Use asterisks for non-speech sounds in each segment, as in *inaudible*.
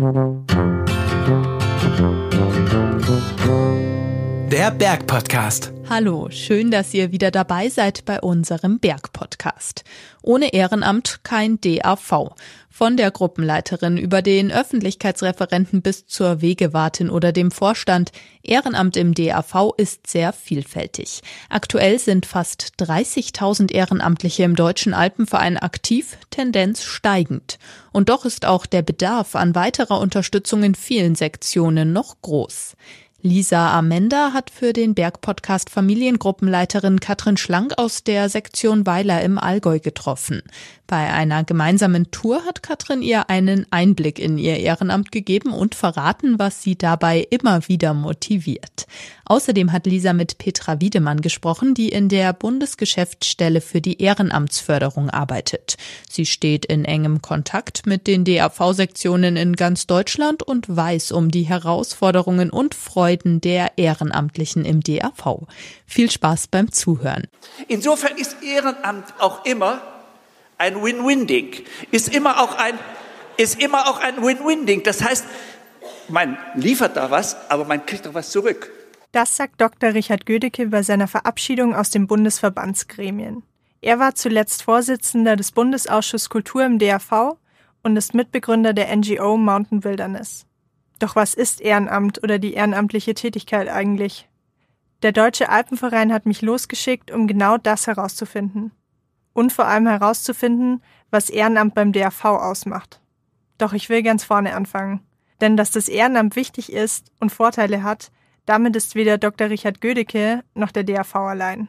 Thank you. Der Bergpodcast. Hallo, schön, dass ihr wieder dabei seid bei unserem Bergpodcast. Ohne Ehrenamt kein DAV. Von der Gruppenleiterin über den Öffentlichkeitsreferenten bis zur Wegewartin oder dem Vorstand. Ehrenamt im DAV ist sehr vielfältig. Aktuell sind fast 30.000 Ehrenamtliche im Deutschen Alpenverein aktiv, Tendenz steigend. Und doch ist auch der Bedarf an weiterer Unterstützung in vielen Sektionen noch groß. Lisa Amenda hat für den Bergpodcast Familiengruppenleiterin Katrin Schlank aus der Sektion Weiler im Allgäu getroffen. Bei einer gemeinsamen Tour hat Katrin ihr einen Einblick in ihr Ehrenamt gegeben und verraten, was sie dabei immer wieder motiviert. Außerdem hat Lisa mit Petra Wiedemann gesprochen, die in der Bundesgeschäftsstelle für die Ehrenamtsförderung arbeitet. Sie steht in engem Kontakt mit den DAV-Sektionen in ganz Deutschland und weiß um die Herausforderungen und Freuden der Ehrenamtlichen im DAV. Viel Spaß beim Zuhören. Insofern ist Ehrenamt auch immer ein Win-Win-Ding. Ist immer auch ein, ist immer auch ein Win-Win-Ding. Das heißt, man liefert da was, aber man kriegt auch was zurück. Das sagt Dr. Richard Gödecke bei seiner Verabschiedung aus den Bundesverbandsgremien. Er war zuletzt Vorsitzender des Bundesausschusses Kultur im DAV und ist Mitbegründer der NGO Mountain Wilderness. Doch was ist Ehrenamt oder die ehrenamtliche Tätigkeit eigentlich? Der Deutsche Alpenverein hat mich losgeschickt, um genau das herauszufinden und vor allem herauszufinden, was Ehrenamt beim DAV ausmacht. Doch ich will ganz vorne anfangen. Denn dass das Ehrenamt wichtig ist und Vorteile hat, damit ist weder Dr. Richard Gödecke noch der DAV allein.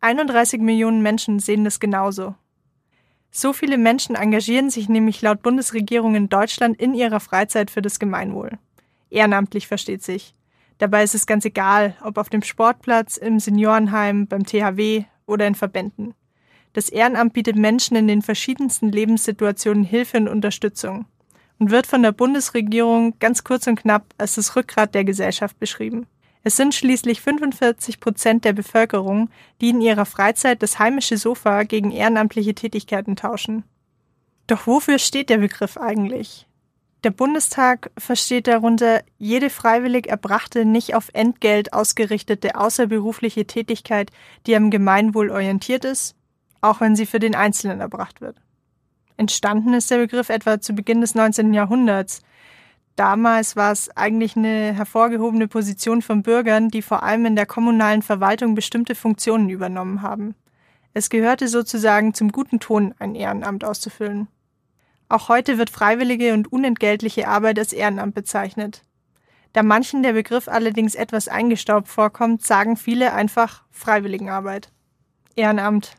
31 Millionen Menschen sehen das genauso. So viele Menschen engagieren sich nämlich laut Bundesregierung in Deutschland in ihrer Freizeit für das Gemeinwohl. Ehrenamtlich versteht sich. Dabei ist es ganz egal, ob auf dem Sportplatz, im Seniorenheim, beim THW oder in Verbänden. Das Ehrenamt bietet Menschen in den verschiedensten Lebenssituationen Hilfe und Unterstützung und wird von der Bundesregierung ganz kurz und knapp als das Rückgrat der Gesellschaft beschrieben. Es sind schließlich 45 Prozent der Bevölkerung, die in ihrer Freizeit das heimische Sofa gegen ehrenamtliche Tätigkeiten tauschen. Doch wofür steht der Begriff eigentlich? Der Bundestag versteht darunter jede freiwillig erbrachte, nicht auf Entgelt ausgerichtete außerberufliche Tätigkeit, die am Gemeinwohl orientiert ist auch wenn sie für den Einzelnen erbracht wird. Entstanden ist der Begriff etwa zu Beginn des 19. Jahrhunderts. Damals war es eigentlich eine hervorgehobene Position von Bürgern, die vor allem in der kommunalen Verwaltung bestimmte Funktionen übernommen haben. Es gehörte sozusagen zum guten Ton, ein Ehrenamt auszufüllen. Auch heute wird freiwillige und unentgeltliche Arbeit als Ehrenamt bezeichnet. Da manchen der Begriff allerdings etwas eingestaubt vorkommt, sagen viele einfach Freiwilligenarbeit. Ehrenamt.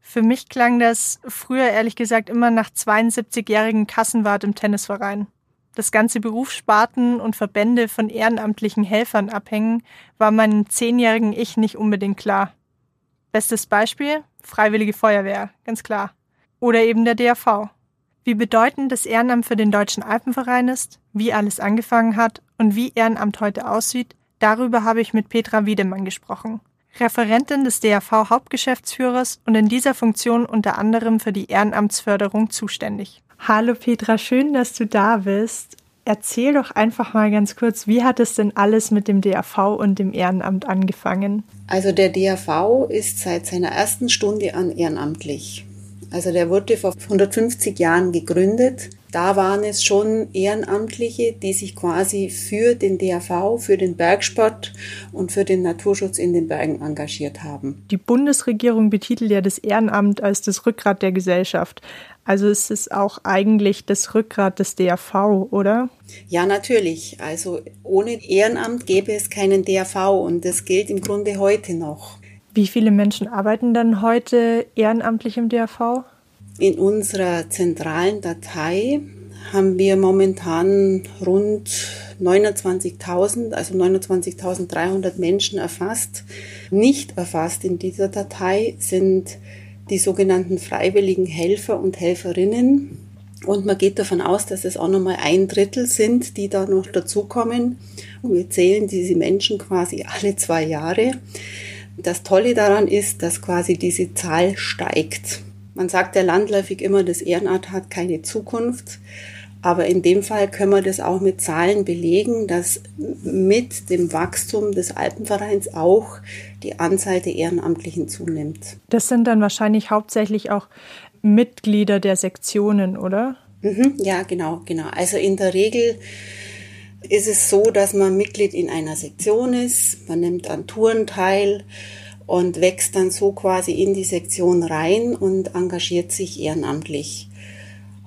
Für mich klang das früher ehrlich gesagt immer nach 72-jährigen Kassenwart im Tennisverein. Das ganze Berufssparten und Verbände von ehrenamtlichen Helfern abhängen, war meinem zehnjährigen Ich nicht unbedingt klar. Bestes Beispiel? Freiwillige Feuerwehr, ganz klar. Oder eben der DAV. Wie bedeutend das Ehrenamt für den Deutschen Alpenverein ist, wie alles angefangen hat und wie Ehrenamt heute aussieht, darüber habe ich mit Petra Wiedemann gesprochen. Referentin des DAV Hauptgeschäftsführers und in dieser Funktion unter anderem für die Ehrenamtsförderung zuständig. Hallo Petra, schön, dass du da bist. Erzähl doch einfach mal ganz kurz, wie hat es denn alles mit dem DAV und dem Ehrenamt angefangen? Also der DAV ist seit seiner ersten Stunde an ehrenamtlich. Also der wurde vor 150 Jahren gegründet da waren es schon Ehrenamtliche, die sich quasi für den DAV, für den Bergsport und für den Naturschutz in den Bergen engagiert haben. Die Bundesregierung betitelt ja das Ehrenamt als das Rückgrat der Gesellschaft. Also ist es auch eigentlich das Rückgrat des DAV, oder? Ja, natürlich. Also ohne Ehrenamt gäbe es keinen DAV und das gilt im Grunde heute noch. Wie viele Menschen arbeiten dann heute ehrenamtlich im DAV? In unserer zentralen Datei haben wir momentan rund 29.000, also 29.300 Menschen erfasst. Nicht erfasst in dieser Datei sind die sogenannten freiwilligen Helfer und Helferinnen. Und man geht davon aus, dass es auch nochmal ein Drittel sind, die da noch dazukommen. Und wir zählen diese Menschen quasi alle zwei Jahre. Das Tolle daran ist, dass quasi diese Zahl steigt. Man sagt ja landläufig immer, das Ehrenamt hat keine Zukunft. Aber in dem Fall können wir das auch mit Zahlen belegen, dass mit dem Wachstum des Alpenvereins auch die Anzahl der Ehrenamtlichen zunimmt. Das sind dann wahrscheinlich hauptsächlich auch Mitglieder der Sektionen, oder? Mhm, ja, genau, genau. Also in der Regel ist es so, dass man Mitglied in einer Sektion ist, man nimmt an Touren teil und wächst dann so quasi in die Sektion rein und engagiert sich ehrenamtlich.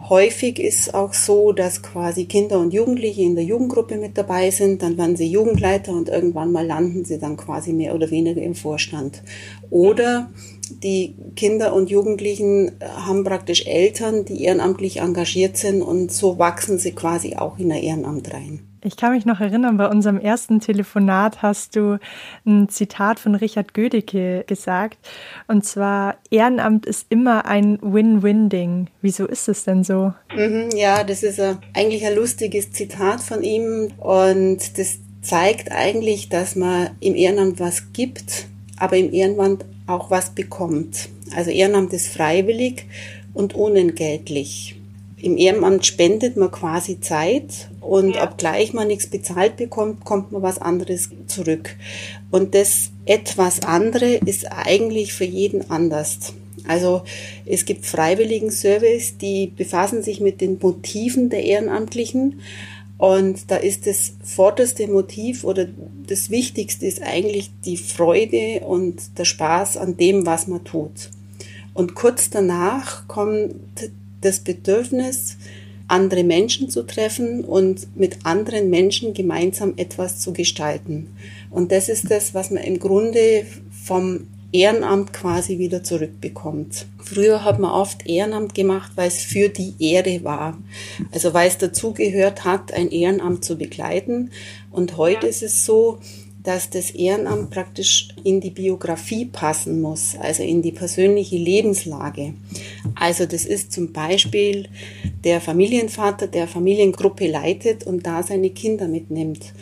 Häufig ist auch so, dass quasi Kinder und Jugendliche in der Jugendgruppe mit dabei sind, dann werden sie Jugendleiter und irgendwann mal landen sie dann quasi mehr oder weniger im Vorstand. Oder die Kinder und Jugendlichen haben praktisch Eltern, die ehrenamtlich engagiert sind und so wachsen sie quasi auch in ein Ehrenamt rein. Ich kann mich noch erinnern, bei unserem ersten Telefonat hast du ein Zitat von Richard Gödecke gesagt. Und zwar, Ehrenamt ist immer ein Win-Win-Ding. Wieso ist es denn so? Mhm, ja, das ist a, eigentlich ein lustiges Zitat von ihm. Und das zeigt eigentlich, dass man im Ehrenamt was gibt, aber im Ehrenamt auch was bekommt. Also Ehrenamt ist freiwillig und unentgeltlich. Im Ehrenamt spendet man quasi Zeit und ja. obgleich man nichts bezahlt bekommt, kommt man was anderes zurück. Und das etwas andere ist eigentlich für jeden anders. Also es gibt freiwilligen Service, die befassen sich mit den Motiven der Ehrenamtlichen. Und da ist das vorderste Motiv oder das Wichtigste ist eigentlich die Freude und der Spaß an dem, was man tut. Und kurz danach kommt das Bedürfnis, andere Menschen zu treffen und mit anderen Menschen gemeinsam etwas zu gestalten. Und das ist das, was man im Grunde vom Ehrenamt quasi wieder zurückbekommt. Früher hat man oft Ehrenamt gemacht, weil es für die Ehre war. Also weil es dazugehört hat, ein Ehrenamt zu begleiten. Und heute ist es so, dass das Ehrenamt praktisch in die Biografie passen muss, also in die persönliche Lebenslage. Also das ist zum Beispiel der Familienvater, der Familiengruppe leitet und da seine Kinder mitnimmt.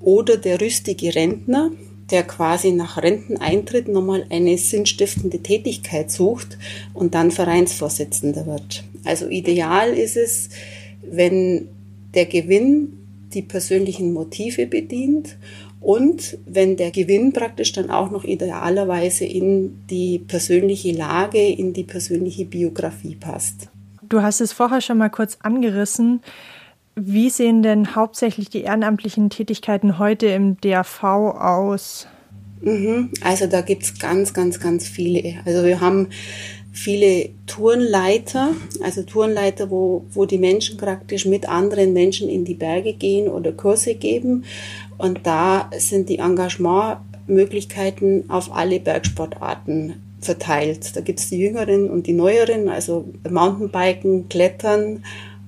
Oder der rüstige Rentner, der quasi nach Renteneintritt nochmal eine sinnstiftende Tätigkeit sucht und dann Vereinsvorsitzender wird. Also ideal ist es, wenn der Gewinn die persönlichen Motive bedient und wenn der Gewinn praktisch dann auch noch idealerweise in die persönliche Lage, in die persönliche Biografie passt. Du hast es vorher schon mal kurz angerissen. Wie sehen denn hauptsächlich die ehrenamtlichen Tätigkeiten heute im DAV aus? Mhm. Also da gibt es ganz, ganz, ganz viele. Also wir haben viele Tourenleiter, also Tourenleiter, wo, wo die Menschen praktisch mit anderen Menschen in die Berge gehen oder Kurse geben. Und da sind die Engagementmöglichkeiten auf alle Bergsportarten verteilt. Da gibt es die Jüngeren und die Neueren, also Mountainbiken, Klettern,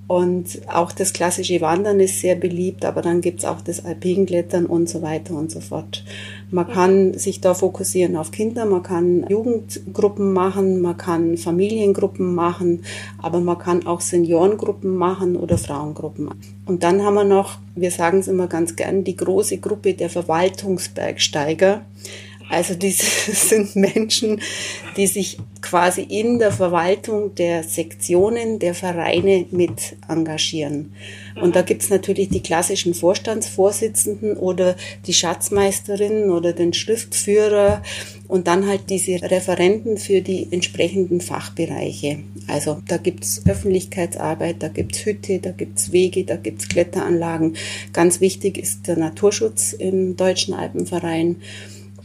und auch das klassische Wandern ist sehr beliebt, aber dann gibt's auch das Alpinklettern und so weiter und so fort. Man kann sich da fokussieren auf Kinder, man kann Jugendgruppen machen, man kann Familiengruppen machen, aber man kann auch Seniorengruppen machen oder Frauengruppen. Und dann haben wir noch, wir sagen es immer ganz gern, die große Gruppe der Verwaltungsbergsteiger. Also diese *laughs* sind Menschen, die sich quasi in der Verwaltung der Sektionen, der Vereine mit engagieren. Und da gibt's natürlich die klassischen Vorstandsvorsitzenden oder die Schatzmeisterin oder den Schriftführer und dann halt diese Referenten für die entsprechenden Fachbereiche. Also da gibt's Öffentlichkeitsarbeit, da gibt's Hütte, da gibt's Wege, da gibt's Kletteranlagen. Ganz wichtig ist der Naturschutz im Deutschen Alpenverein.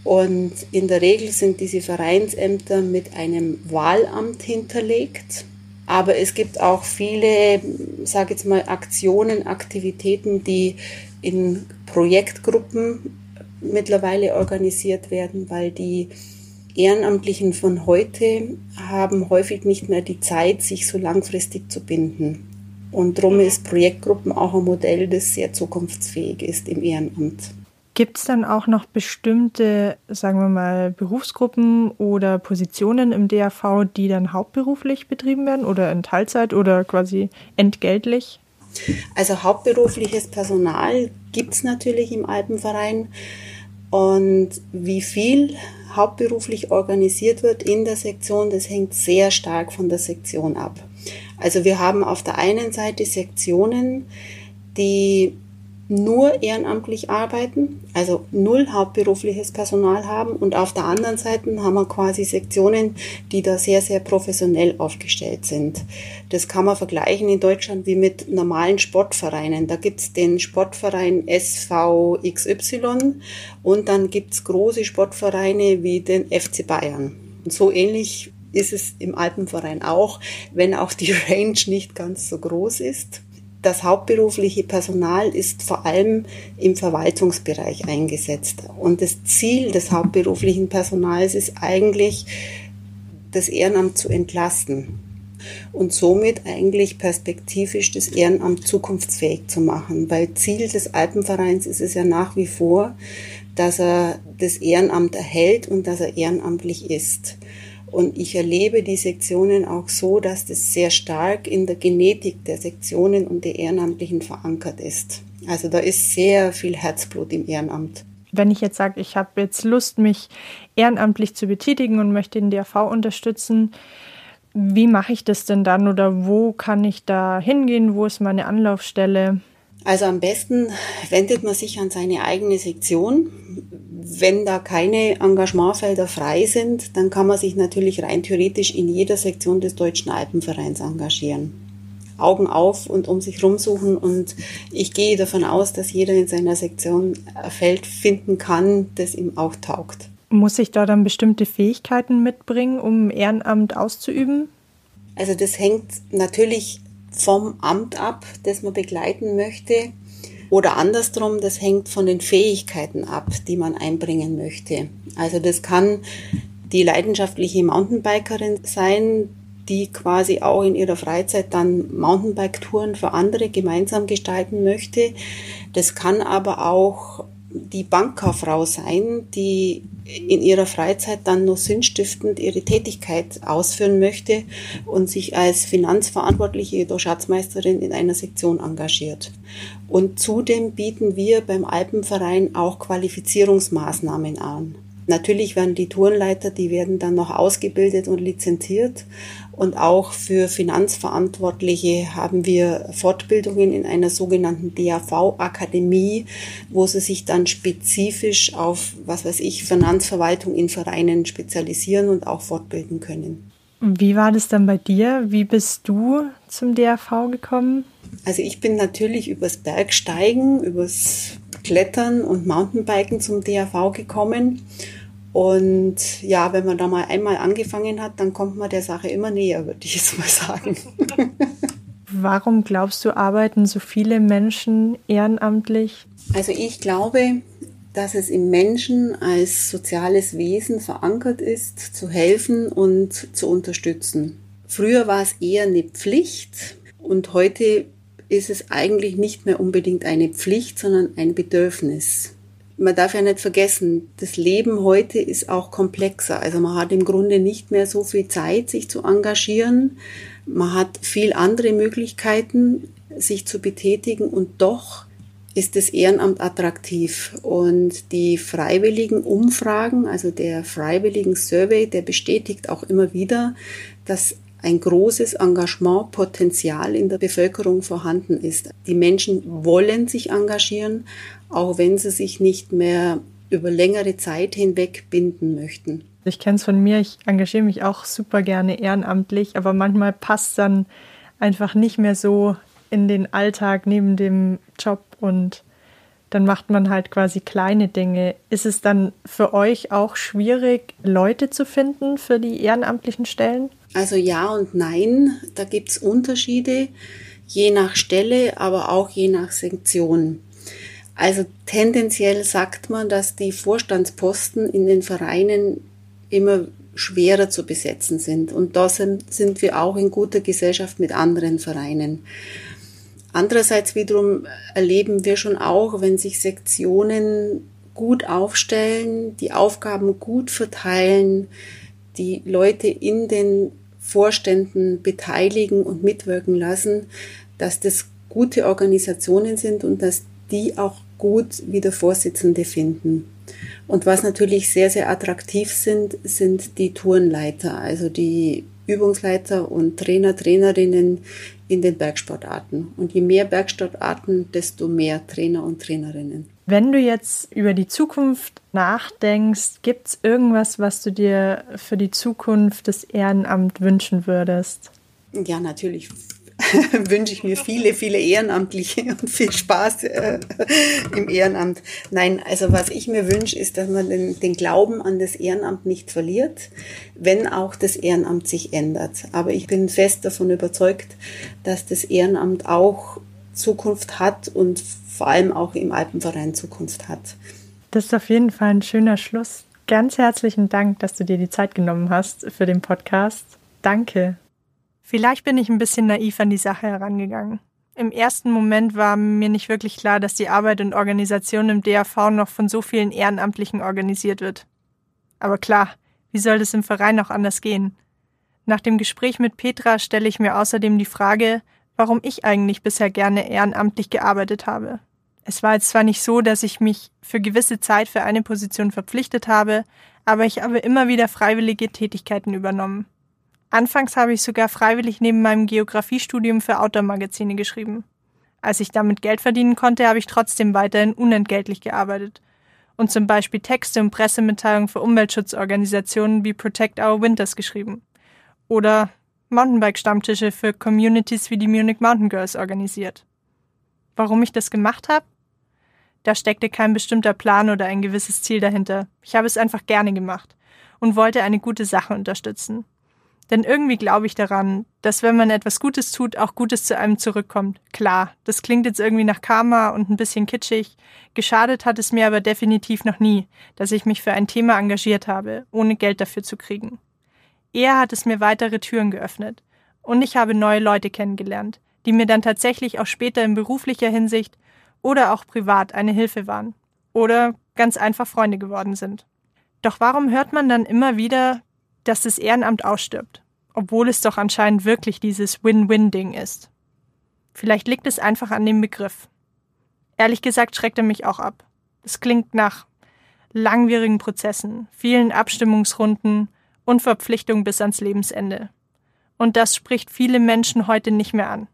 Und in der Regel sind diese Vereinsämter mit einem Wahlamt hinterlegt. Aber es gibt auch viele, sage jetzt mal, Aktionen, Aktivitäten, die in Projektgruppen mittlerweile organisiert werden, weil die Ehrenamtlichen von heute haben häufig nicht mehr die Zeit, sich so langfristig zu binden. Und darum ist Projektgruppen auch ein Modell, das sehr zukunftsfähig ist im Ehrenamt. Gibt es dann auch noch bestimmte, sagen wir mal, Berufsgruppen oder Positionen im DAV, die dann hauptberuflich betrieben werden oder in Teilzeit oder quasi entgeltlich? Also hauptberufliches Personal gibt es natürlich im Alpenverein. Und wie viel hauptberuflich organisiert wird in der Sektion, das hängt sehr stark von der Sektion ab. Also wir haben auf der einen Seite Sektionen, die nur ehrenamtlich arbeiten, also null hauptberufliches Personal haben und auf der anderen Seite haben wir quasi Sektionen, die da sehr, sehr professionell aufgestellt sind. Das kann man vergleichen in Deutschland wie mit normalen Sportvereinen. Da gibt's den Sportverein SVXY und dann gibt's große Sportvereine wie den FC Bayern. Und so ähnlich ist es im Alpenverein auch, wenn auch die *laughs* Range nicht ganz so groß ist das hauptberufliche Personal ist vor allem im Verwaltungsbereich eingesetzt. Und das Ziel des hauptberuflichen Personals ist eigentlich, das Ehrenamt zu entlasten und somit eigentlich perspektivisch das Ehrenamt zukunftsfähig zu machen. Weil Ziel des Alpenvereins ist es ja nach wie vor, dass er das Ehrenamt erhält und dass er ehrenamtlich ist. Und ich erlebe die Sektionen auch so, dass das sehr stark in der Genetik der Sektionen und der Ehrenamtlichen verankert ist. Also da ist sehr viel Herzblut im Ehrenamt. Wenn ich jetzt sage, ich habe jetzt Lust, mich ehrenamtlich zu betätigen und möchte den DRV unterstützen, wie mache ich das denn dann oder wo kann ich da hingehen? Wo ist meine Anlaufstelle? Also am besten wendet man sich an seine eigene Sektion. Wenn da keine Engagementfelder frei sind, dann kann man sich natürlich rein theoretisch in jeder Sektion des Deutschen Alpenvereins engagieren. Augen auf und um sich rumsuchen und ich gehe davon aus, dass jeder in seiner Sektion ein Feld finden kann, das ihm auch taugt. Muss ich da dann bestimmte Fähigkeiten mitbringen, um Ehrenamt auszuüben? Also das hängt natürlich vom Amt ab, das man begleiten möchte. Oder andersrum, das hängt von den Fähigkeiten ab, die man einbringen möchte. Also das kann die leidenschaftliche Mountainbikerin sein, die quasi auch in ihrer Freizeit dann Mountainbike-Touren für andere gemeinsam gestalten möchte. Das kann aber auch die Bankkauffrau sein, die in ihrer Freizeit dann nur sinnstiftend ihre Tätigkeit ausführen möchte und sich als Finanzverantwortliche oder Schatzmeisterin in einer Sektion engagiert. Und zudem bieten wir beim Alpenverein auch Qualifizierungsmaßnahmen an. Natürlich werden die Tourenleiter, die werden dann noch ausgebildet und lizenziert und auch für Finanzverantwortliche haben wir Fortbildungen in einer sogenannten DAV-Akademie, wo sie sich dann spezifisch auf, was weiß ich, Finanzverwaltung in Vereinen spezialisieren und auch fortbilden können. Wie war das dann bei dir? Wie bist du zum DAV gekommen? Also ich bin natürlich übers Bergsteigen, übers Klettern und Mountainbiken zum DAV gekommen und ja, wenn man da mal einmal angefangen hat, dann kommt man der Sache immer näher, würde ich jetzt mal sagen. *laughs* Warum glaubst du, arbeiten so viele Menschen ehrenamtlich? Also ich glaube, dass es im Menschen als soziales Wesen verankert ist, zu helfen und zu unterstützen. Früher war es eher eine Pflicht und heute ist es eigentlich nicht mehr unbedingt eine Pflicht, sondern ein Bedürfnis man darf ja nicht vergessen, das Leben heute ist auch komplexer. Also man hat im Grunde nicht mehr so viel Zeit, sich zu engagieren. Man hat viel andere Möglichkeiten, sich zu betätigen und doch ist das Ehrenamt attraktiv. Und die freiwilligen Umfragen, also der freiwilligen Survey, der bestätigt auch immer wieder, dass ein großes Engagementpotenzial in der Bevölkerung vorhanden ist. Die Menschen wollen sich engagieren, auch wenn sie sich nicht mehr über längere Zeit hinweg binden möchten. Ich kenne es von mir, ich engagiere mich auch super gerne ehrenamtlich, aber manchmal passt dann einfach nicht mehr so in den Alltag neben dem Job und dann macht man halt quasi kleine Dinge. Ist es dann für euch auch schwierig, Leute zu finden für die ehrenamtlichen Stellen? Also ja und nein, da gibt es Unterschiede, je nach Stelle, aber auch je nach Sektion. Also tendenziell sagt man, dass die Vorstandsposten in den Vereinen immer schwerer zu besetzen sind. Und da sind, sind wir auch in guter Gesellschaft mit anderen Vereinen. Andererseits wiederum erleben wir schon auch, wenn sich Sektionen gut aufstellen, die Aufgaben gut verteilen, die Leute in den Vorständen beteiligen und mitwirken lassen, dass das gute Organisationen sind und dass die auch gut wieder Vorsitzende finden. Und was natürlich sehr, sehr attraktiv sind, sind die Tourenleiter, also die Übungsleiter und Trainer, Trainerinnen in den Bergsportarten. Und je mehr Bergsportarten, desto mehr Trainer und Trainerinnen. Wenn du jetzt über die Zukunft nachdenkst, gibt es irgendwas, was du dir für die Zukunft des Ehrenamts wünschen würdest? Ja, natürlich *laughs* wünsche ich mir viele, viele Ehrenamtliche *laughs* und viel Spaß äh, im Ehrenamt. Nein, also was ich mir wünsche, ist, dass man den, den Glauben an das Ehrenamt nicht verliert, wenn auch das Ehrenamt sich ändert. Aber ich bin fest davon überzeugt, dass das Ehrenamt auch Zukunft hat und vor allem auch im Alpenverein Zukunft hat. Das ist auf jeden Fall ein schöner Schluss. Ganz herzlichen Dank, dass du dir die Zeit genommen hast für den Podcast. Danke. Vielleicht bin ich ein bisschen naiv an die Sache herangegangen. Im ersten Moment war mir nicht wirklich klar, dass die Arbeit und Organisation im DAV noch von so vielen Ehrenamtlichen organisiert wird. Aber klar, wie soll das im Verein noch anders gehen? Nach dem Gespräch mit Petra stelle ich mir außerdem die Frage, warum ich eigentlich bisher gerne ehrenamtlich gearbeitet habe. Es war jetzt zwar nicht so, dass ich mich für gewisse Zeit für eine Position verpflichtet habe, aber ich habe immer wieder freiwillige Tätigkeiten übernommen. Anfangs habe ich sogar freiwillig neben meinem Geografiestudium für Outdoor-Magazine geschrieben. Als ich damit Geld verdienen konnte, habe ich trotzdem weiterhin unentgeltlich gearbeitet und zum Beispiel Texte und Pressemitteilungen für Umweltschutzorganisationen wie Protect Our Winters geschrieben oder Mountainbike-Stammtische für Communities wie die Munich Mountain Girls organisiert. Warum ich das gemacht habe? Da steckte kein bestimmter Plan oder ein gewisses Ziel dahinter. Ich habe es einfach gerne gemacht und wollte eine gute Sache unterstützen. Denn irgendwie glaube ich daran, dass wenn man etwas Gutes tut, auch Gutes zu einem zurückkommt. Klar, das klingt jetzt irgendwie nach Karma und ein bisschen kitschig. Geschadet hat es mir aber definitiv noch nie, dass ich mich für ein Thema engagiert habe, ohne Geld dafür zu kriegen. Eher hat es mir weitere Türen geöffnet. Und ich habe neue Leute kennengelernt, die mir dann tatsächlich auch später in beruflicher Hinsicht oder auch privat eine Hilfe waren. Oder ganz einfach Freunde geworden sind. Doch warum hört man dann immer wieder, dass das Ehrenamt ausstirbt, obwohl es doch anscheinend wirklich dieses Win-Win-Ding ist. Vielleicht liegt es einfach an dem Begriff. Ehrlich gesagt schreckt er mich auch ab. Es klingt nach langwierigen Prozessen, vielen Abstimmungsrunden und Verpflichtungen bis ans Lebensende. Und das spricht viele Menschen heute nicht mehr an.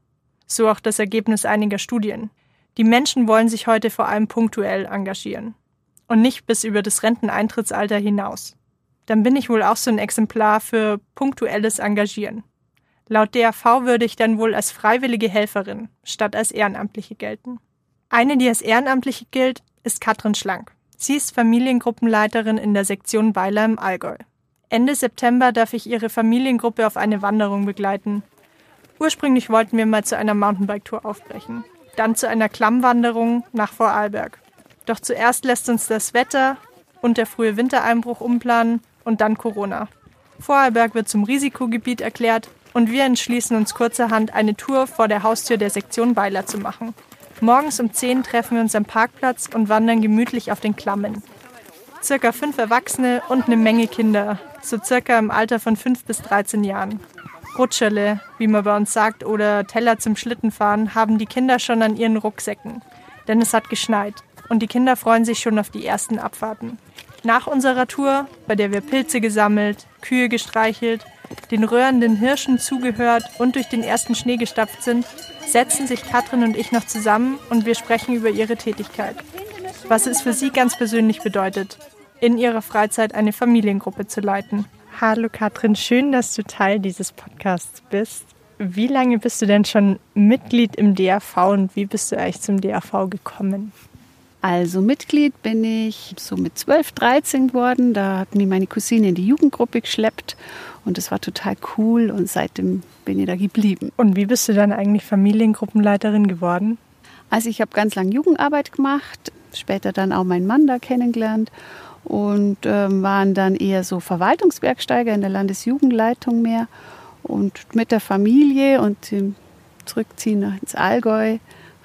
So auch das Ergebnis einiger Studien. Die Menschen wollen sich heute vor allem punktuell engagieren und nicht bis über das Renteneintrittsalter hinaus dann bin ich wohl auch so ein Exemplar für punktuelles Engagieren. Laut DAV würde ich dann wohl als freiwillige Helferin statt als Ehrenamtliche gelten. Eine, die als Ehrenamtliche gilt, ist Katrin Schlank. Sie ist Familiengruppenleiterin in der Sektion Weiler im Allgäu. Ende September darf ich ihre Familiengruppe auf eine Wanderung begleiten. Ursprünglich wollten wir mal zu einer Mountainbike-Tour aufbrechen, dann zu einer Klammwanderung nach Vorarlberg. Doch zuerst lässt uns das Wetter und der frühe Wintereinbruch umplanen und dann Corona. Vorarlberg wird zum Risikogebiet erklärt und wir entschließen uns kurzerhand, eine Tour vor der Haustür der Sektion Weiler zu machen. Morgens um 10 treffen wir uns am Parkplatz und wandern gemütlich auf den Klammen. Circa fünf Erwachsene und eine Menge Kinder, so circa im Alter von 5 bis 13 Jahren. Rutscherle, wie man bei uns sagt, oder Teller zum Schlittenfahren haben die Kinder schon an ihren Rucksäcken. Denn es hat geschneit und die Kinder freuen sich schon auf die ersten Abfahrten. Nach unserer Tour, bei der wir Pilze gesammelt, Kühe gestreichelt, den röhrenden Hirschen zugehört und durch den ersten Schnee gestapft sind, setzen sich Katrin und ich noch zusammen und wir sprechen über ihre Tätigkeit. Was es für sie ganz persönlich bedeutet, in ihrer Freizeit eine Familiengruppe zu leiten. Hallo Katrin, schön, dass du Teil dieses Podcasts bist. Wie lange bist du denn schon Mitglied im DAV und wie bist du eigentlich zum DAV gekommen? Also Mitglied bin ich so mit 12, 13 geworden. Da hat mich meine Cousine in die Jugendgruppe geschleppt und das war total cool und seitdem bin ich da geblieben. Und wie bist du dann eigentlich Familiengruppenleiterin geworden? Also ich habe ganz lange Jugendarbeit gemacht, später dann auch meinen Mann da kennengelernt und ähm, waren dann eher so Verwaltungsbergsteiger in der Landesjugendleitung mehr. Und mit der Familie und dem Zurückziehen ins Allgäu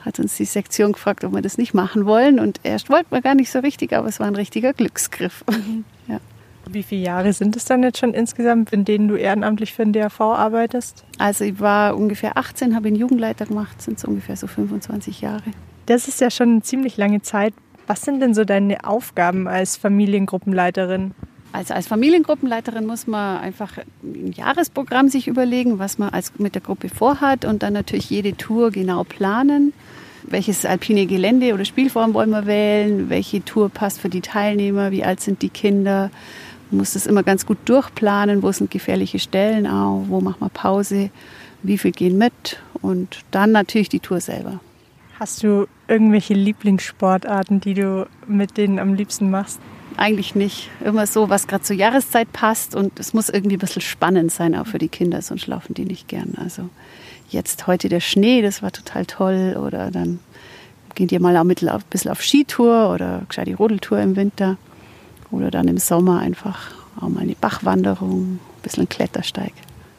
hat uns die Sektion gefragt, ob wir das nicht machen wollen. Und erst wollten wir gar nicht so richtig, aber es war ein richtiger Glücksgriff. Mhm. *laughs* Ja. Wie viele Jahre sind es dann jetzt schon insgesamt, in denen du ehrenamtlich für den DRV arbeitest? Also ich war ungefähr 18, habe einen Jugendleiter gemacht, sind es ungefähr so 25 Jahre. Das ist ja schon eine ziemlich lange Zeit. Was sind denn so deine Aufgaben als Familiengruppenleiterin? Also als Familiengruppenleiterin muss man einfach ein Jahresprogramm sich überlegen, was man als, mit der Gruppe vorhat und dann natürlich jede Tour genau planen. Welches alpine Gelände oder Spielform wollen wir wählen? Welche Tour passt für die Teilnehmer? Wie alt sind die Kinder? Man muss das immer ganz gut durchplanen. Wo sind gefährliche Stellen auch? Wo machen wir Pause? Wie viel gehen mit? Und dann natürlich die Tour selber. Hast du irgendwelche Lieblingssportarten, die du mit denen am liebsten machst? Eigentlich nicht. Immer so, was gerade zur Jahreszeit passt und es muss irgendwie ein bisschen spannend sein, auch für die Kinder, sonst laufen die nicht gern. Also jetzt heute der Schnee, das war total toll. Oder dann gehen die mal ein bisschen auf Skitour oder gescheit die Rodeltour im Winter. Oder dann im Sommer einfach auch mal eine Bachwanderung, ein bisschen Klettersteig,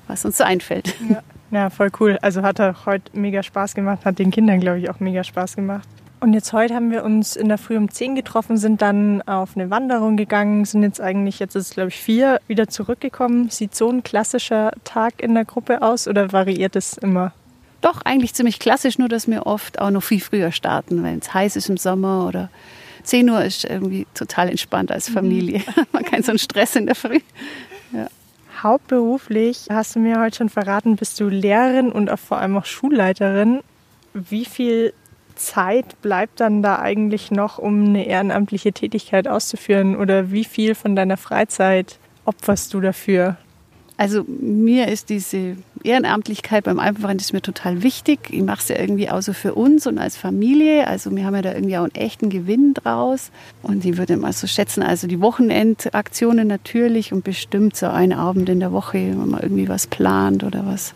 was uns so einfällt. Ja. ja, voll cool. Also hat er heute mega Spaß gemacht, hat den Kindern, glaube ich, auch mega Spaß gemacht. Und jetzt heute haben wir uns in der Früh um 10 getroffen, sind dann auf eine Wanderung gegangen, sind jetzt eigentlich, jetzt ist es glaube ich vier, wieder zurückgekommen. Sieht so ein klassischer Tag in der Gruppe aus oder variiert es immer? Doch, eigentlich ziemlich klassisch, nur dass wir oft auch noch viel früher starten, wenn es heiß ist im Sommer oder 10 Uhr ist irgendwie total entspannt als Familie. Mhm. *laughs* Man keinen so einen Stress in der Früh. Ja. Hauptberuflich, hast du mir heute schon verraten, bist du Lehrerin und auch vor allem auch Schulleiterin. Wie viel Zeit bleibt dann da eigentlich noch, um eine ehrenamtliche Tätigkeit auszuführen? Oder wie viel von deiner Freizeit opferst du dafür? Also mir ist diese Ehrenamtlichkeit beim Alpenverein ist mir total wichtig. Ich mache es ja irgendwie auch so für uns und als Familie. Also wir haben ja da irgendwie auch einen echten Gewinn draus. Und ich würde mal so schätzen, also die Wochenendaktionen natürlich und bestimmt so einen Abend in der Woche, wenn man irgendwie was plant oder was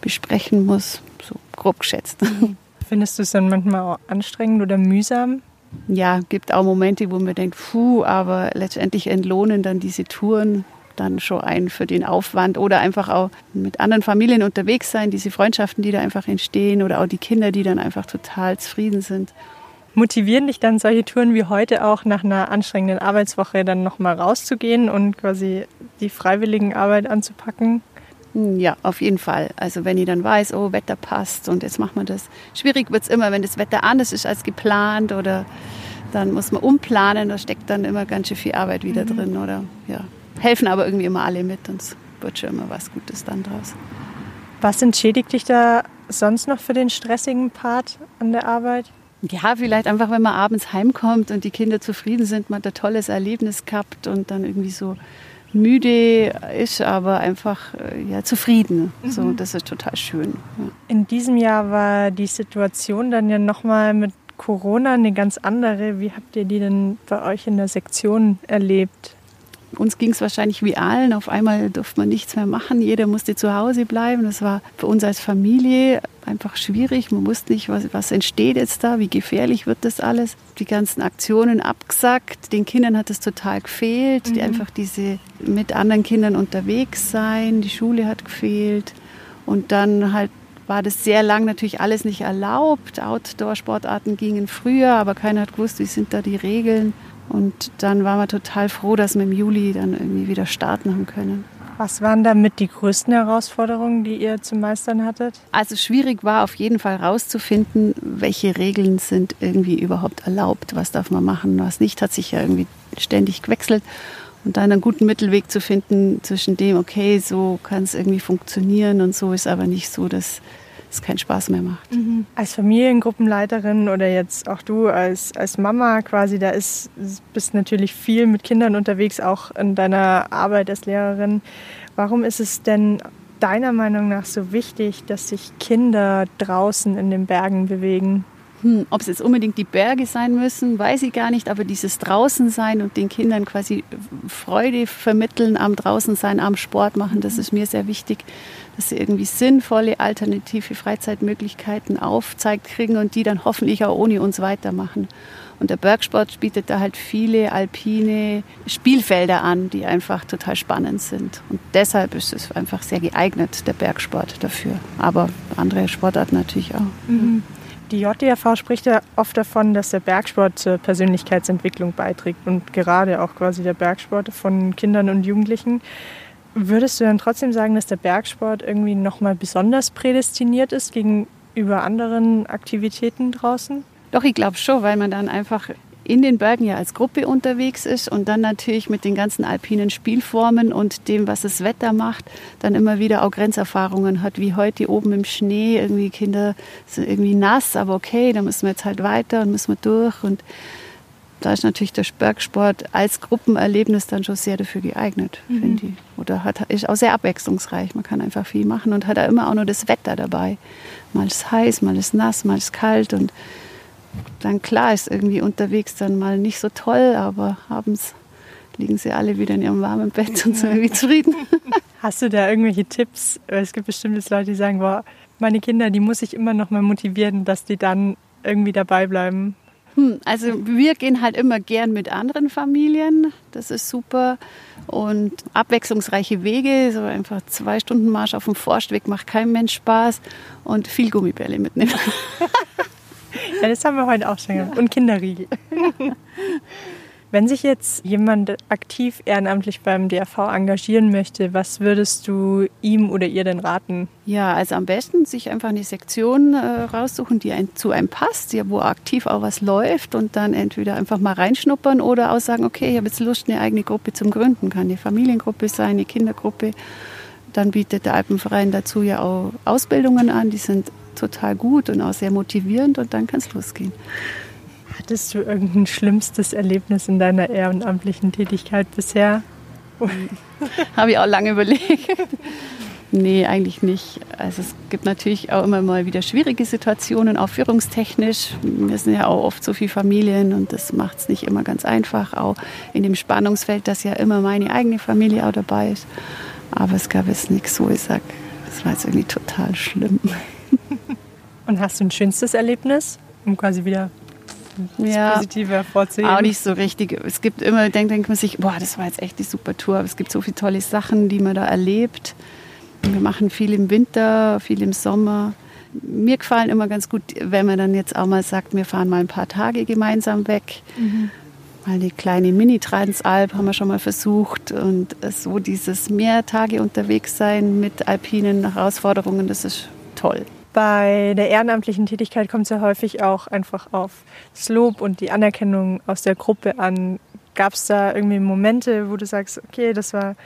besprechen muss. So grob geschätzt. *laughs* Findest du es dann manchmal auch anstrengend oder mühsam? Ja, gibt auch Momente, wo man denkt, puh, aber letztendlich entlohnen dann diese Touren dann schon ein für den Aufwand oder einfach auch mit anderen Familien unterwegs sein, diese Freundschaften, die da einfach entstehen oder auch die Kinder, die dann einfach total zufrieden sind. Motivieren dich dann solche Touren wie heute auch nach einer anstrengenden Arbeitswoche dann nochmal rauszugehen und quasi die freiwilligen Arbeit anzupacken? Ja, auf jeden Fall. Also wenn ich dann weiß, oh, Wetter passt und jetzt macht man das. Schwierig wird es immer, wenn das Wetter anders ist als geplant oder dann muss man umplanen, da steckt dann immer ganz schön viel Arbeit wieder mhm. drin oder ja. Helfen aber irgendwie immer alle mit und es wird schon immer was Gutes dann draus. Was entschädigt dich da sonst noch für den stressigen Part an der Arbeit? Ja, vielleicht einfach, wenn man abends heimkommt und die Kinder zufrieden sind, man hat ein tolles Erlebnis gehabt und dann irgendwie so müde ist, aber einfach äh, ja, zufrieden. Mhm. So, das ist total schön. Ja. In diesem Jahr war die Situation dann ja nochmal mit Corona eine ganz andere. Wie habt ihr die denn bei euch in der Sektion erlebt? Uns ging es wahrscheinlich wie allen. Auf einmal durfte man nichts mehr machen. Jeder musste zu Hause bleiben. Das war für uns als Familie einfach schwierig. Man wusste nicht, was, was entsteht jetzt da, wie gefährlich wird das alles. Die ganzen Aktionen abgesagt. Den Kindern hat es total gefehlt. Mhm. Die einfach diese mit anderen Kindern unterwegs sein. Die Schule hat gefehlt. Und dann halt war das sehr lang natürlich alles nicht erlaubt. Outdoor-Sportarten gingen früher, aber keiner hat gewusst, wie sind da die Regeln. Und dann waren wir total froh, dass wir im Juli dann irgendwie wieder starten haben können. Was waren damit die größten Herausforderungen, die ihr zu meistern hattet? Also schwierig war auf jeden Fall herauszufinden, welche Regeln sind irgendwie überhaupt erlaubt, was darf man machen, was nicht, hat sich ja irgendwie ständig gewechselt. Und dann einen guten Mittelweg zu finden zwischen dem, okay, so kann es irgendwie funktionieren und so ist aber nicht so, dass es keinen Spaß mehr macht. Mhm. Als Familiengruppenleiterin oder jetzt auch du als, als Mama quasi, da ist, bist natürlich viel mit Kindern unterwegs, auch in deiner Arbeit als Lehrerin. Warum ist es denn deiner Meinung nach so wichtig, dass sich Kinder draußen in den Bergen bewegen? Hm, ob es jetzt unbedingt die Berge sein müssen, weiß ich gar nicht, aber dieses Draußensein und den Kindern quasi Freude vermitteln am Draußensein, am Sport machen, das ist mir sehr wichtig, dass sie irgendwie sinnvolle alternative Freizeitmöglichkeiten aufzeigt kriegen und die dann hoffentlich auch ohne uns weitermachen. Und der Bergsport bietet da halt viele alpine Spielfelder an, die einfach total spannend sind. Und deshalb ist es einfach sehr geeignet, der Bergsport dafür. Aber andere Sportarten natürlich auch. Mhm. Die JDRV spricht ja oft davon, dass der Bergsport zur Persönlichkeitsentwicklung beiträgt und gerade auch quasi der Bergsport von Kindern und Jugendlichen. Würdest du dann trotzdem sagen, dass der Bergsport irgendwie nochmal besonders prädestiniert ist gegenüber anderen Aktivitäten draußen? Doch, ich glaube schon, weil man dann einfach in den Bergen ja als Gruppe unterwegs ist und dann natürlich mit den ganzen alpinen Spielformen und dem, was das Wetter macht, dann immer wieder auch Grenzerfahrungen hat, wie heute oben im Schnee. Irgendwie Kinder sind irgendwie nass, aber okay, da müssen wir jetzt halt weiter und müssen wir durch. Und da ist natürlich der Bergsport als Gruppenerlebnis dann schon sehr dafür geeignet, mhm. finde ich. Oder hat, ist auch sehr abwechslungsreich. Man kann einfach viel machen und hat da immer auch nur das Wetter dabei. Mal ist heiß, mal ist nass, mal ist kalt und dann klar ist irgendwie unterwegs dann mal nicht so toll, aber abends liegen sie alle wieder in ihrem warmen Bett und sind irgendwie zufrieden. *laughs* Hast du da irgendwelche Tipps? Es gibt bestimmt Leute, die sagen, boah, meine Kinder, die muss ich immer noch mal motivieren, dass die dann irgendwie dabei bleiben. Hm, also wir gehen halt immer gern mit anderen Familien. Das ist super. Und abwechslungsreiche Wege, so einfach zwei Stunden Marsch auf dem Forstweg macht keinem Mensch Spaß. Und viel Gummibälle mitnehmen. *laughs* Ja, das haben wir heute auch schon gemacht. Und Kinderriegel. *laughs* Wenn sich jetzt jemand aktiv ehrenamtlich beim DRV engagieren möchte, was würdest du ihm oder ihr denn raten? Ja, also am besten sich einfach eine Sektion äh, raussuchen, die ein, zu einem passt, ja, wo aktiv auch was läuft und dann entweder einfach mal reinschnuppern oder auch sagen, okay, ich habe jetzt Lust, eine eigene Gruppe zum Gründen. Kann eine Familiengruppe sein, eine Kindergruppe. Dann bietet der Alpenverein dazu ja auch Ausbildungen an, die sind total gut und auch sehr motivierend und dann kann es losgehen. Hattest du irgendein schlimmstes Erlebnis in deiner ehrenamtlichen Tätigkeit bisher? *laughs* Habe ich auch lange überlegt. Nee, eigentlich nicht. Also es gibt natürlich auch immer mal wieder schwierige Situationen, auch führungstechnisch. Wir sind ja auch oft so viele Familien und das macht es nicht immer ganz einfach, auch in dem Spannungsfeld, dass ja immer meine eigene Familie auch dabei ist. Aber es gab jetzt nichts, wo ich sage, das war jetzt irgendwie total schlimm. *laughs* Und hast du ein schönstes Erlebnis, um quasi wieder das ja, Positive hervorzuheben? Auch nicht so richtig. Es gibt immer, denkt, denkt man sich, boah, das war jetzt echt die super Tour. Aber es gibt so viele tolle Sachen, die man da erlebt. Wir machen viel im Winter, viel im Sommer. Mir gefallen immer ganz gut, wenn man dann jetzt auch mal sagt, wir fahren mal ein paar Tage gemeinsam weg. Mhm. Mal eine kleine Mini-Transalp haben wir schon mal versucht. Und so dieses mehr Tage unterwegs sein mit alpinen Herausforderungen, das ist toll bei der ehrenamtlichen Tätigkeit kommt es ja häufig auch einfach auf das Lob und die Anerkennung aus der Gruppe an. Gab es da irgendwie Momente, wo du sagst, okay, das war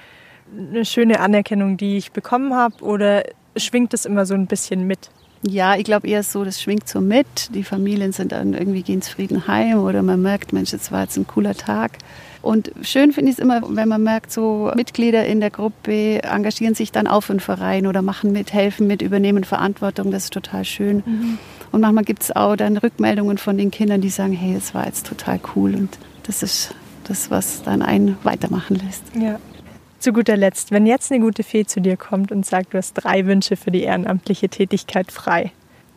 eine schöne Anerkennung, die ich bekommen habe, oder schwingt es immer so ein bisschen mit? Ja, ich glaube eher so, das schwingt so mit. Die Familien sind dann irgendwie gehen zufrieden heim oder man merkt, Mensch, jetzt war jetzt ein cooler Tag. Und schön finde ich es immer, wenn man merkt, so Mitglieder in der Gruppe engagieren sich dann auch für einen Verein oder machen mit, helfen mit, übernehmen Verantwortung. Das ist total schön. Mhm. Und manchmal gibt es auch dann Rückmeldungen von den Kindern, die sagen, hey, es war jetzt total cool. Und das ist das, was dann einen weitermachen lässt. Ja. Zu guter Letzt, wenn jetzt eine gute Fee zu dir kommt und sagt, du hast drei Wünsche für die ehrenamtliche Tätigkeit frei,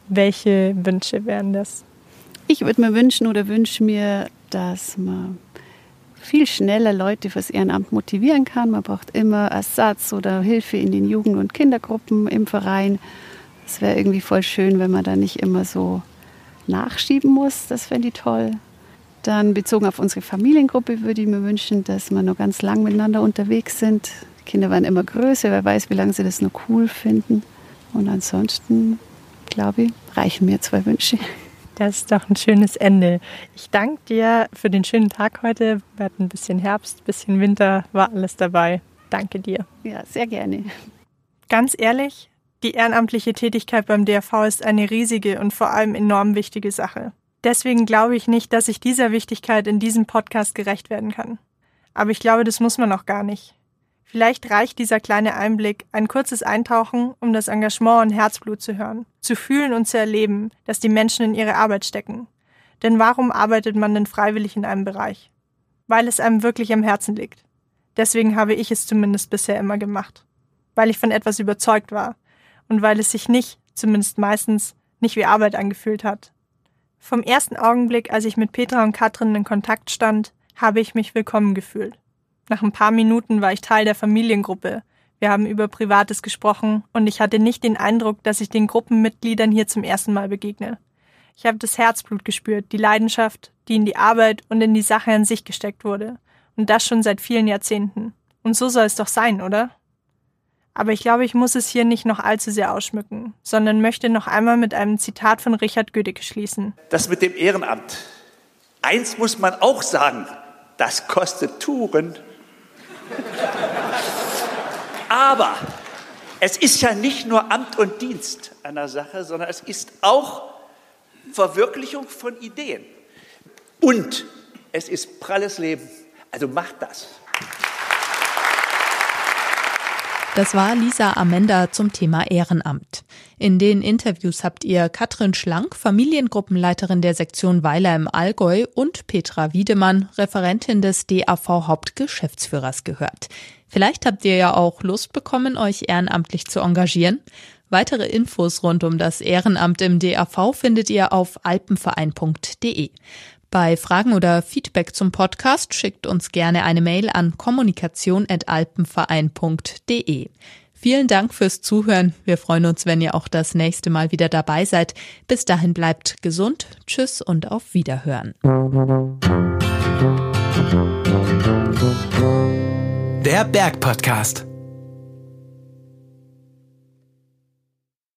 welche Wünsche wären das? Ich würde mir wünschen oder wünsche mir, dass man viel schneller Leute fürs Ehrenamt motivieren kann. Man braucht immer Ersatz oder Hilfe in den Jugend- und Kindergruppen im Verein. Es wäre irgendwie voll schön, wenn man da nicht immer so nachschieben muss. Das fände ich toll. Dann bezogen auf unsere Familiengruppe würde ich mir wünschen, dass wir noch ganz lang miteinander unterwegs sind. Die Kinder werden immer größer, wer weiß, wie lange sie das noch cool finden. Und ansonsten, glaube ich, reichen mir zwei Wünsche. Das ist doch ein schönes Ende. Ich danke dir für den schönen Tag heute. Wir hatten ein bisschen Herbst, ein bisschen Winter, war alles dabei. Danke dir. Ja, sehr gerne. Ganz ehrlich, die ehrenamtliche Tätigkeit beim DRV ist eine riesige und vor allem enorm wichtige Sache. Deswegen glaube ich nicht, dass ich dieser Wichtigkeit in diesem Podcast gerecht werden kann. Aber ich glaube, das muss man auch gar nicht. Vielleicht reicht dieser kleine Einblick, ein kurzes Eintauchen, um das Engagement und Herzblut zu hören, zu fühlen und zu erleben, dass die Menschen in ihre Arbeit stecken. Denn warum arbeitet man denn freiwillig in einem Bereich? Weil es einem wirklich am Herzen liegt. Deswegen habe ich es zumindest bisher immer gemacht. Weil ich von etwas überzeugt war und weil es sich nicht, zumindest meistens, nicht wie Arbeit angefühlt hat. Vom ersten Augenblick, als ich mit Petra und Katrin in Kontakt stand, habe ich mich willkommen gefühlt. Nach ein paar Minuten war ich Teil der Familiengruppe. Wir haben über Privates gesprochen und ich hatte nicht den Eindruck, dass ich den Gruppenmitgliedern hier zum ersten Mal begegne. Ich habe das Herzblut gespürt, die Leidenschaft, die in die Arbeit und in die Sache an sich gesteckt wurde. Und das schon seit vielen Jahrzehnten. Und so soll es doch sein, oder? Aber ich glaube, ich muss es hier nicht noch allzu sehr ausschmücken, sondern möchte noch einmal mit einem Zitat von Richard Gödecke schließen. Das mit dem Ehrenamt Eins muss man auch sagen, das kostet Touren. Aber es ist ja nicht nur Amt und Dienst der Sache, sondern es ist auch Verwirklichung von Ideen. Und es ist pralles Leben. Also macht das. Das war Lisa Amenda zum Thema Ehrenamt. In den Interviews habt ihr Katrin Schlank, Familiengruppenleiterin der Sektion Weiler im Allgäu und Petra Wiedemann, Referentin des DAV Hauptgeschäftsführers gehört. Vielleicht habt ihr ja auch Lust bekommen, euch ehrenamtlich zu engagieren. Weitere Infos rund um das Ehrenamt im DAV findet ihr auf alpenverein.de. Bei Fragen oder Feedback zum Podcast schickt uns gerne eine Mail an kommunikation.alpenverein.de. Vielen Dank fürs Zuhören. Wir freuen uns, wenn ihr auch das nächste Mal wieder dabei seid. Bis dahin bleibt gesund. Tschüss und auf Wiederhören. Der Berg Podcast.